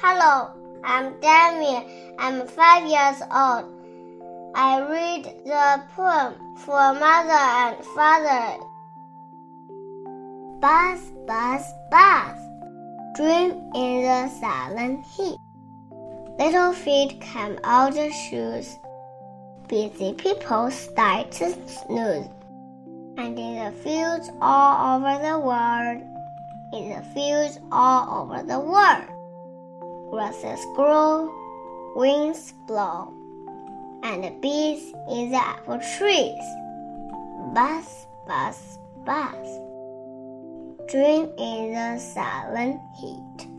Hello, I'm Demi. I'm five years old. I read the poem for mother and father. Buzz, buzz, buzz. Dream in the silent heat. Little feet come out the shoes. Busy people start to snooze. And in the fields all over the world, in the fields all over the world, grasses grow, winds blow, and the bees in the apple trees buzz, buzz, buzz. Dream in the silent heat.